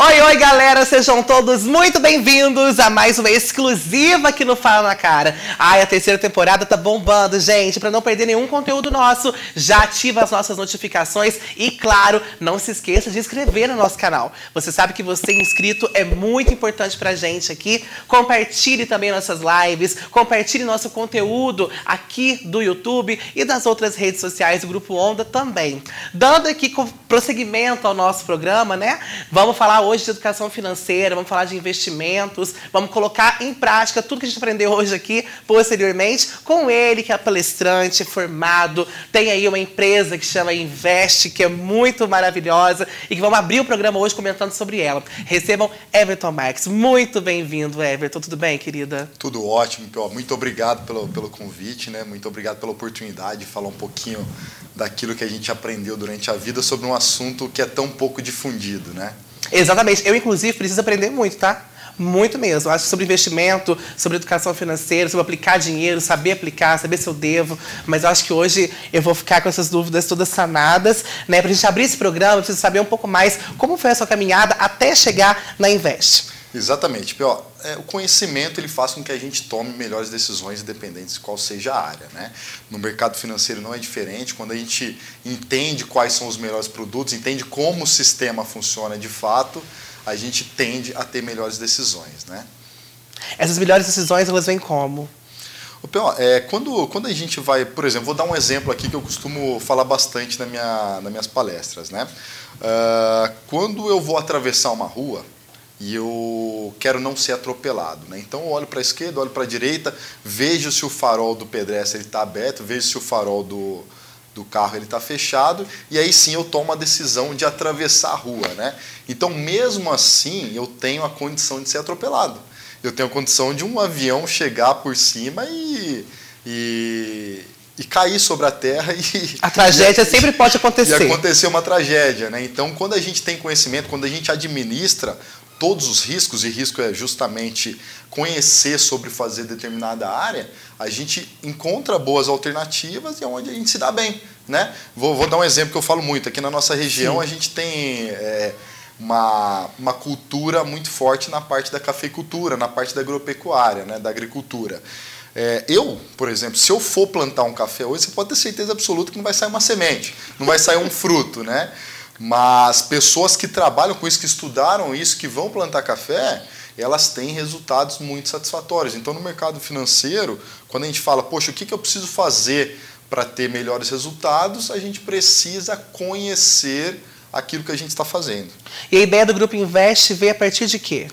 Oi, oi, galera! Sejam todos muito bem-vindos a mais uma exclusiva aqui no Fala na Cara. Ai, a terceira temporada tá bombando, gente. Para não perder nenhum conteúdo nosso, já ativa as nossas notificações e, claro, não se esqueça de inscrever no nosso canal. Você sabe que você inscrito é muito importante pra gente aqui. Compartilhe também nossas lives, compartilhe nosso conteúdo aqui do YouTube e das outras redes sociais do Grupo Onda também. Dando aqui prosseguimento ao nosso programa, né? Vamos falar hoje de educação financeira, vamos falar de investimentos, vamos colocar em prática tudo que a gente aprendeu hoje aqui, posteriormente, com ele, que é palestrante, formado, tem aí uma empresa que chama Invest, que é muito maravilhosa, e que vamos abrir o programa hoje comentando sobre ela. Recebam Everton Marques. Muito bem-vindo, Everton. Tudo bem, querida? Tudo ótimo. Muito obrigado pelo, pelo convite, né? Muito obrigado pela oportunidade de falar um pouquinho daquilo que a gente aprendeu durante a vida sobre um assunto que é tão pouco difundido, né? Exatamente. Eu, inclusive, preciso aprender muito, tá? Muito mesmo. Acho sobre investimento, sobre educação financeira, sobre aplicar dinheiro, saber aplicar, saber se eu devo. Mas eu acho que hoje eu vou ficar com essas dúvidas todas sanadas. Né? Para a gente abrir esse programa, eu preciso saber um pouco mais como foi a sua caminhada até chegar na Invest. Exatamente. Pior, é, o conhecimento ele faz com que a gente tome melhores decisões, independentes de qual seja a área. Né? No mercado financeiro não é diferente. Quando a gente entende quais são os melhores produtos, entende como o sistema funciona de fato, a gente tende a ter melhores decisões. Né? Essas melhores decisões, elas vêm como? O pior, é, quando, quando a gente vai, por exemplo, vou dar um exemplo aqui que eu costumo falar bastante na minha, nas minhas palestras. Né? Uh, quando eu vou atravessar uma rua, e eu quero não ser atropelado. Né? Então eu olho para a esquerda, olho para a direita, vejo se o farol do pedestre está aberto, vejo se o farol do, do carro ele está fechado e aí sim eu tomo a decisão de atravessar a rua. Né? Então mesmo assim eu tenho a condição de ser atropelado. Eu tenho a condição de um avião chegar por cima e, e, e cair sobre a terra e a tragédia e, sempre pode acontecer. E acontecer uma tragédia, né? Então, quando a gente tem conhecimento, quando a gente administra todos os riscos, e risco é justamente conhecer sobre fazer determinada área, a gente encontra boas alternativas e é onde a gente se dá bem. Né? Vou, vou dar um exemplo que eu falo muito. Aqui na nossa região Sim. a gente tem é, uma, uma cultura muito forte na parte da cafeicultura, na parte da agropecuária, né? da agricultura. É, eu, por exemplo, se eu for plantar um café hoje, você pode ter certeza absoluta que não vai sair uma semente, não vai sair um fruto, né? Mas pessoas que trabalham com isso, que estudaram isso, que vão plantar café, elas têm resultados muito satisfatórios. Então, no mercado financeiro, quando a gente fala, poxa, o que, eu preciso fazer para ter melhores resultados, a gente precisa conhecer aquilo que a gente está fazendo. E a ideia do Grupo Invest veio a partir de quê?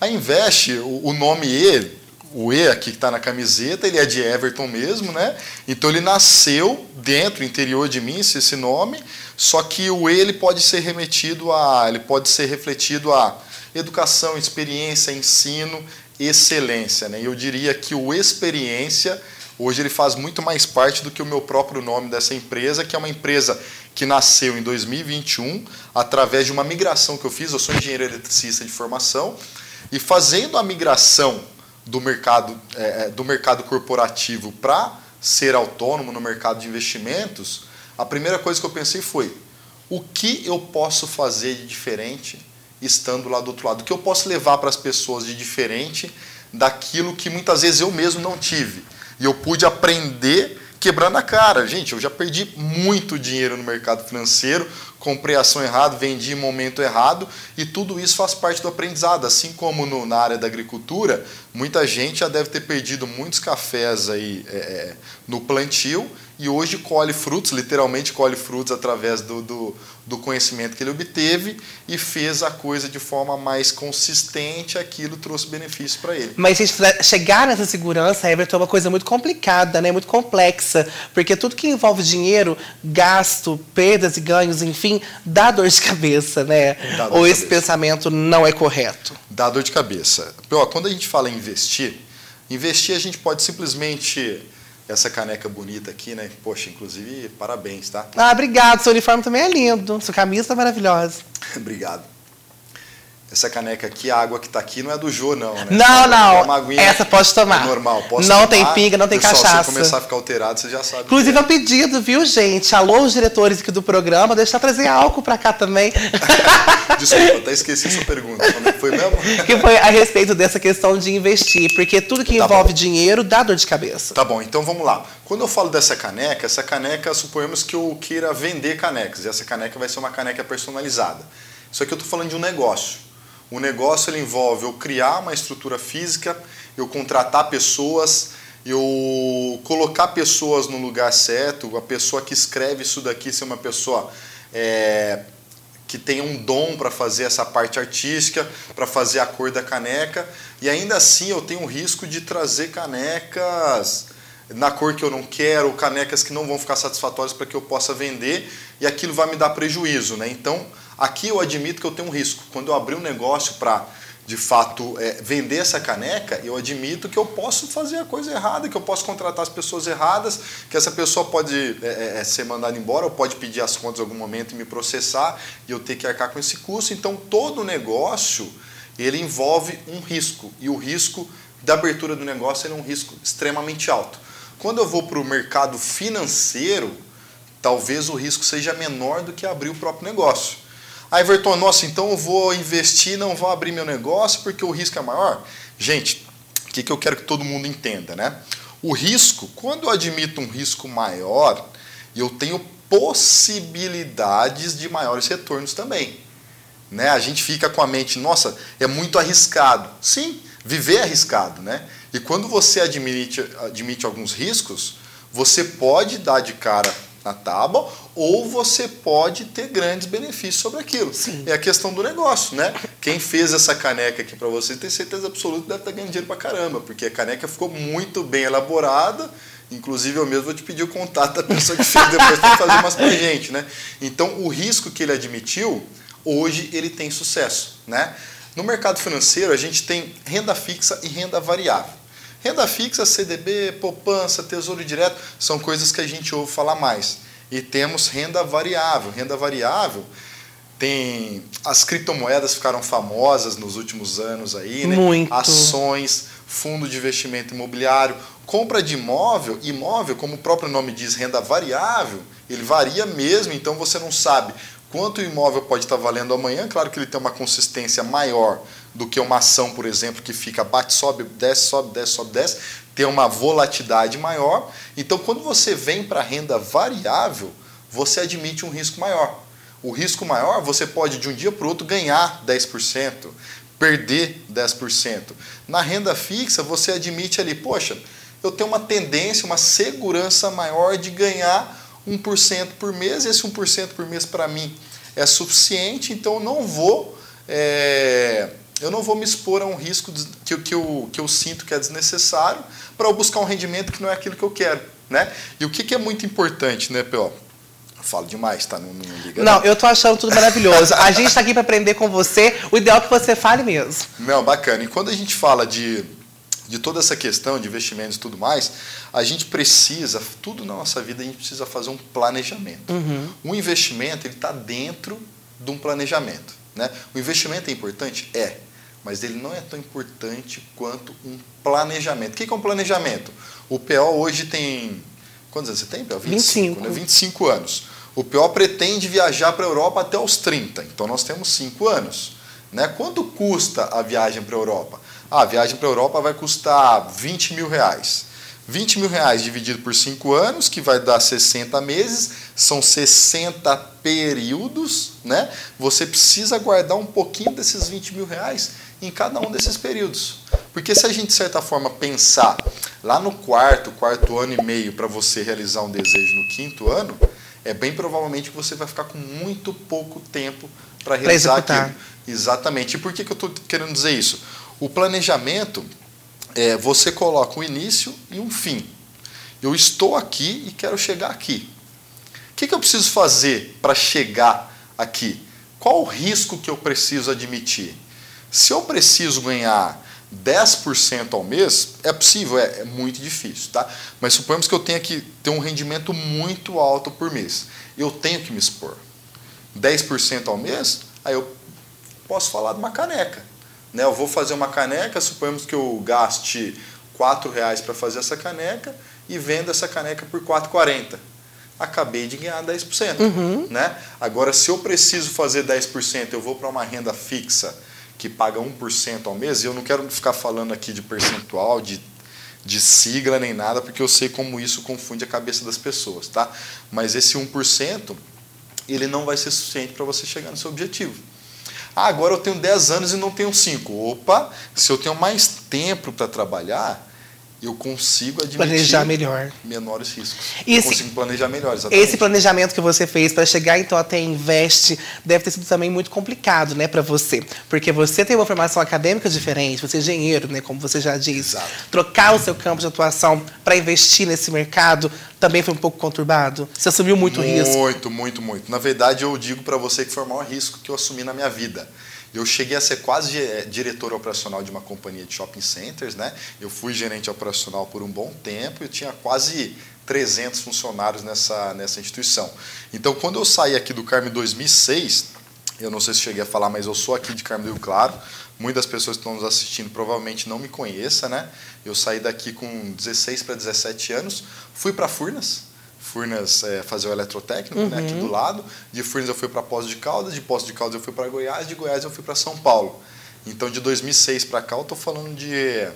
A Invest, o nome E, o E aqui que está na camiseta, ele é de Everton mesmo, né? Então ele nasceu dentro, interior de mim, esse nome, só que o E ele pode ser remetido a, ele pode ser refletido a educação, experiência, ensino, excelência, né? Eu diria que o experiência hoje ele faz muito mais parte do que o meu próprio nome dessa empresa, que é uma empresa que nasceu em 2021 através de uma migração que eu fiz. Eu sou engenheiro eletricista de formação e fazendo a migração do mercado, é, é, do mercado corporativo para ser autônomo no mercado de investimentos, a primeira coisa que eu pensei foi: o que eu posso fazer de diferente estando lá do outro lado? O que eu posso levar para as pessoas de diferente daquilo que muitas vezes eu mesmo não tive? E eu pude aprender quebrando a cara. Gente, eu já perdi muito dinheiro no mercado financeiro comprei ação errada, vendi em momento errado, e tudo isso faz parte do aprendizado. Assim como no, na área da agricultura, muita gente já deve ter perdido muitos cafés aí é, é no plantio e hoje colhe frutos, literalmente colhe frutos através do, do, do, conhecimento que ele obteve e fez a coisa de forma mais consistente, aquilo trouxe benefício para ele. Mas gente, chegar nessa segurança, Everton, é uma coisa muito complicada, né? muito complexa, porque tudo que envolve dinheiro, gasto, perdas e ganhos, enfim, dá dor de cabeça, né? Ou esse cabeça. pensamento não é correto? Dá dor de cabeça. Quando a gente fala em investir, investir a gente pode simplesmente essa caneca bonita aqui, né? Poxa, inclusive, parabéns, tá? Ah, obrigado. Seu uniforme também é lindo. Sua camisa tá maravilhosa. obrigado. Essa caneca aqui, a água que está aqui não é do Jô, não, né? Não, não. É Essa pode tomar. É normal, posso Não tomar. tem pinga, não tem Pessoal, cachaça. Se começar a ficar alterado, você já sabe. Inclusive, que é um pedido, viu, gente? Alô, os diretores aqui do programa, deixa eu trazer álcool pra cá também. é. Desculpa, até esqueci sua pergunta. É que foi mesmo? que foi a respeito dessa questão de investir. Porque tudo que Tá envolve bom. dinheiro dá dor de cabeça. Tá bom, então vamos lá. Quando eu falo dessa caneca, essa caneca, suponhamos que eu queira vender canecas. E essa caneca vai ser uma caneca personalizada. Isso aqui eu estou falando de um negócio. O negócio ele envolve eu criar uma estrutura física, eu contratar pessoas, eu colocar pessoas no lugar certo, a pessoa que escreve isso daqui ser uma pessoa é, que tem um dom para fazer essa parte artística, para fazer a cor da caneca, e ainda assim eu tenho o risco de trazer canecas na cor que eu não quero, canecas que não vão ficar satisfatórias para que eu possa vender, e aquilo vai me dar prejuízo, né? Então, aqui eu admito que eu tenho um risco. Quando eu abrir um negócio para de fato é, vender essa caneca, eu admito que eu posso fazer a coisa errada, que eu posso contratar as pessoas erradas, que essa pessoa pode é, é, ser mandada embora ou pode pedir as contas em algum momento e me processar e eu ter que arcar com esse custo. Então todo negócio ele envolve um risco e o risco da abertura do negócio é um risco extremamente alto. Quando eu vou para o mercado financeiro, talvez o risco seja menor do que abrir o próprio negócio. Aí, Everton, nossa, então eu vou investir, não vou abrir meu negócio porque o risco é maior? Gente, o que, que eu quero que todo mundo entenda, né? O risco, quando eu admito um risco maior, eu tenho possibilidades de maiores retornos também. Né? A gente fica com a mente, nossa, é muito arriscado. Sim, viver é arriscado, né? E quando você admite, admite alguns riscos, você pode dar de cara na tábua ou você pode ter grandes benefícios sobre aquilo. Sim. É a questão do negócio, né? Quem fez essa caneca aqui para você tem certeza absoluta que deve estar ganhando dinheiro para caramba, porque a caneca ficou muito bem elaborada. Inclusive, eu mesmo vou te pedir o contato da pessoa que fez depois para fazer umas pra gente, né? Então, o risco que ele admitiu, hoje ele tem sucesso, né? No mercado financeiro, a gente tem renda fixa e renda variável. Renda fixa, CDB, poupança, tesouro direto, são coisas que a gente ouve falar mais. E temos renda variável. Renda variável tem. As criptomoedas ficaram famosas nos últimos anos aí, né? Muito. Ações, fundo de investimento imobiliário, compra de imóvel, imóvel, como o próprio nome diz, renda variável, ele varia mesmo, então você não sabe quanto o imóvel pode estar valendo amanhã. Claro que ele tem uma consistência maior do que uma ação, por exemplo, que fica bate, sobe, desce, sobe, desce, sobe, desce, tem uma volatilidade maior. Então, quando você vem para a renda variável, você admite um risco maior. O risco maior, você pode de um dia para o outro ganhar 10%, perder 10%. Na renda fixa, você admite ali, poxa, eu tenho uma tendência, uma segurança maior de ganhar 1% por mês, esse 1% por mês para mim é suficiente, então eu não vou é, eu não vou me expor a um risco que, que, eu, que eu sinto que é desnecessário para eu buscar um rendimento que não é aquilo que eu quero. Né? E o que, que é muito importante, né, P.O.? Eu falo demais, tá? Não, não liga. Não, eu tô achando tudo maravilhoso. A gente tá aqui para aprender com você. O ideal é que você fale mesmo. Não, bacana. E quando a gente fala de, de toda essa questão de investimentos e tudo mais, a gente precisa, tudo na nossa vida, a gente precisa fazer um planejamento. Uhum. Um investimento, ele está dentro de um planejamento. Né? O investimento é importante? É. Mas ele não é tão importante quanto um planejamento. O que é um planejamento? O PO hoje tem. Quantos anos você tem, PO? 25. Né? 25 anos. O PO pretende viajar para a Europa até os 30. Então nós temos 5 anos. Né? Quanto custa a viagem para a Europa? Ah, a viagem para a Europa vai custar 20 mil reais. 20 mil reais dividido por 5 anos, que vai dar 60 meses, são 60 períodos, né? Você precisa guardar um pouquinho desses 20 mil reais em cada um desses períodos. Porque se a gente, de certa forma, pensar lá no quarto, quarto ano e meio para você realizar um desejo no quinto ano, é bem provavelmente que você vai ficar com muito pouco tempo para realizar executar. aquilo. Exatamente. E por que, que eu estou querendo dizer isso? O planejamento, é, você coloca um início e um fim. Eu estou aqui e quero chegar aqui. O que, que eu preciso fazer para chegar aqui? Qual o risco que eu preciso admitir? Se eu preciso ganhar 10% ao mês, é possível, é, é, muito difícil, tá? Mas suponhamos que eu tenha que ter um rendimento muito alto por mês. Eu tenho que me expor. 10% ao mês, aí eu posso falar de uma caneca. Né? Eu vou fazer uma caneca, suponhamos que eu gaste R$ reais para fazer essa caneca e vendo essa caneca por 4,40. Acabei de ganhar 10%. Uhum. Né? Agora, se eu preciso fazer 10%, eu vou para uma renda fixa que paga 1% ao mês, e eu não quero ficar falando aqui de percentual, de, de sigla nem nada, porque eu sei como isso confunde a cabeça das pessoas. Tá? Mas esse 1%, ele não vai ser suficiente para você chegar no seu objetivo. Ah, agora eu tenho 10 anos e não tenho 5. Opa, se eu tenho mais tempo para trabalhar, eu consigo admitir planejar melhor. menores riscos. E eu consigo planejar melhor, exatamente. Esse planejamento que você fez para chegar então até Invest deve ter sido também muito complicado, né, para você, porque você tem uma formação acadêmica diferente, você é engenheiro, né, como você já disse. Exato. Trocar o seu campo de atuação para investir nesse mercado também foi um pouco conturbado. Você assumiu muito, muito risco. Muito, muito, muito. Na verdade, eu digo para você que foi o maior risco que eu assumi na minha vida. Eu cheguei a ser quase eh, diretor operacional de uma companhia de shopping centers, né? Eu fui gerente operacional por um bom tempo, eu tinha quase 300 funcionários nessa, nessa instituição. Então, quando eu saí aqui do Carmo em 2006, eu não sei se cheguei a falar, mas eu sou aqui de Carmo do Rio Claro. Muitas pessoas que estão nos assistindo provavelmente não me conheçam, né? Eu saí daqui com 16 para 17 anos, fui para Furnas, Furnas é, fazer o eletrotécnico, uhum. né, aqui do uhum. lado. De Furnas eu fui para Poço de Caldas, de Poço de Caldas eu fui para Goiás, de Goiás eu fui para São Paulo. Então, de 2006 para cá, eu estou falando de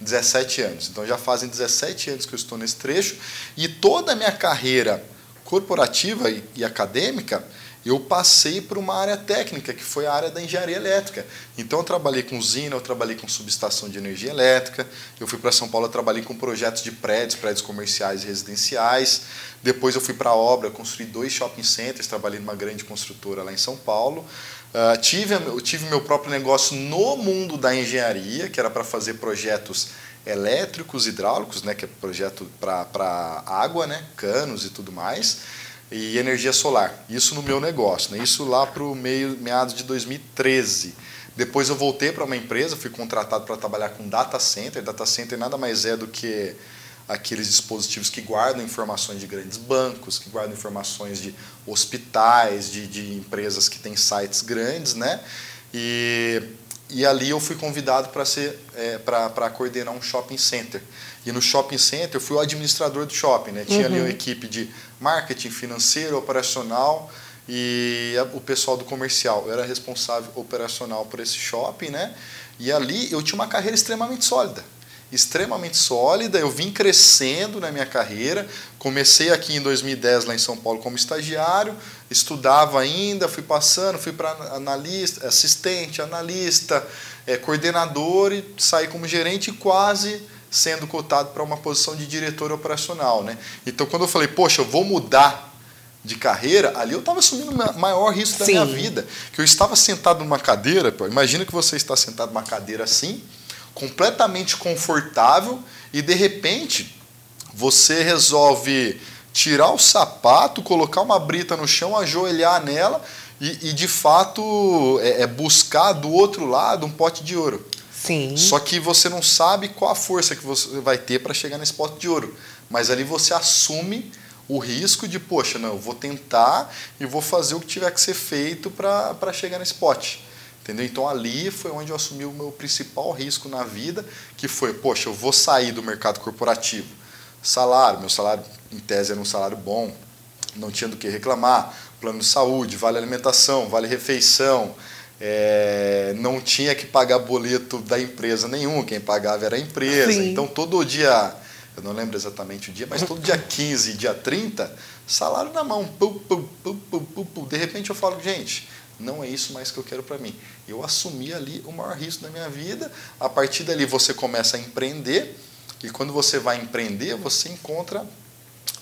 17 anos. Então, já fazem 17 anos que eu estou nesse trecho. E toda a minha carreira corporativa e, e acadêmica eu passei por uma área técnica, que foi a área da engenharia elétrica. Então, eu trabalhei com usina, eu trabalhei com subestação de energia elétrica, eu fui para São Paulo, eu trabalhei com projetos de prédios, prédios comerciais e residenciais. Depois, eu fui para a obra, construí dois shopping centers, trabalhei numa grande construtora lá em São Paulo. Uh, tive, eu tive meu próprio negócio no mundo da engenharia, que era para fazer projetos elétricos, hidráulicos, né, que é projeto para água, né, canos e tudo mais e energia solar. Isso no meu negócio, né? isso lá para o meio, meados de 2013. Depois eu voltei para uma empresa, fui contratado para trabalhar com data center. Data center nada mais é do que aqueles dispositivos que guardam informações de grandes bancos, que guardam informações de hospitais, de, de empresas que têm sites grandes, né? E, e ali eu fui convidado para ser é, para coordenar um shopping center. E no shopping center eu fui o administrador do shopping, né? Tinha uhum. ali uma equipe de marketing, financeiro, operacional e o pessoal do comercial. Eu era responsável operacional por esse shopping, né? E ali eu tinha uma carreira extremamente sólida. Extremamente sólida, eu vim crescendo na minha carreira. Comecei aqui em 2010 lá em São Paulo como estagiário, estudava ainda, fui passando, fui para analista, assistente, analista, é, coordenador e saí como gerente quase sendo cotado para uma posição de diretor operacional. Né? Então, quando eu falei, poxa, eu vou mudar de carreira, ali eu estava assumindo o maior risco da Sim. minha vida. Que eu estava sentado numa cadeira, pô, imagina que você está sentado numa cadeira assim, completamente confortável, e de repente você resolve tirar o sapato, colocar uma brita no chão, ajoelhar nela e, e de fato é, é buscar do outro lado um pote de ouro. Sim. Só que você não sabe qual a força que você vai ter para chegar nesse pote de ouro. Mas ali você assume o risco de, poxa, não, eu vou tentar e vou fazer o que tiver que ser feito para chegar nesse pote. Entendeu? Então ali foi onde eu assumi o meu principal risco na vida, que foi, poxa, eu vou sair do mercado corporativo. Salário, meu salário em tese era um salário bom, não tinha do que reclamar, plano de saúde, vale alimentação, vale refeição, é, não tinha que pagar boleto da empresa nenhum, quem pagava era a empresa. Sim. Então todo dia, eu não lembro exatamente o dia, mas todo dia 15, dia 30, salário na mão. Pum, pum, pum. De repente eu falo, gente, não é isso mais que eu quero para mim. Eu assumi ali o maior risco da minha vida. A partir dali você começa a empreender. E quando você vai empreender, você encontra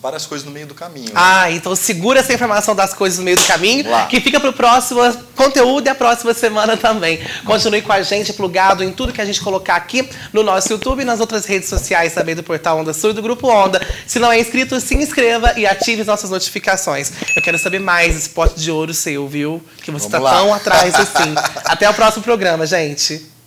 várias coisas no meio do caminho. Né? Ah, então segura essa informação das coisas no meio do caminho, que fica para o próximo conteúdo e a próxima semana também. Continue com a gente, plugado em tudo que a gente colocar aqui no nosso YouTube e nas outras redes sociais também do Portal Onda Sul e do Grupo Onda. Se não é inscrito, se inscreva e ative as nossas notificações. Eu quero saber mais esse pote de ouro seu, viu? Que você está tão atrás assim. Até o próximo programa, gente.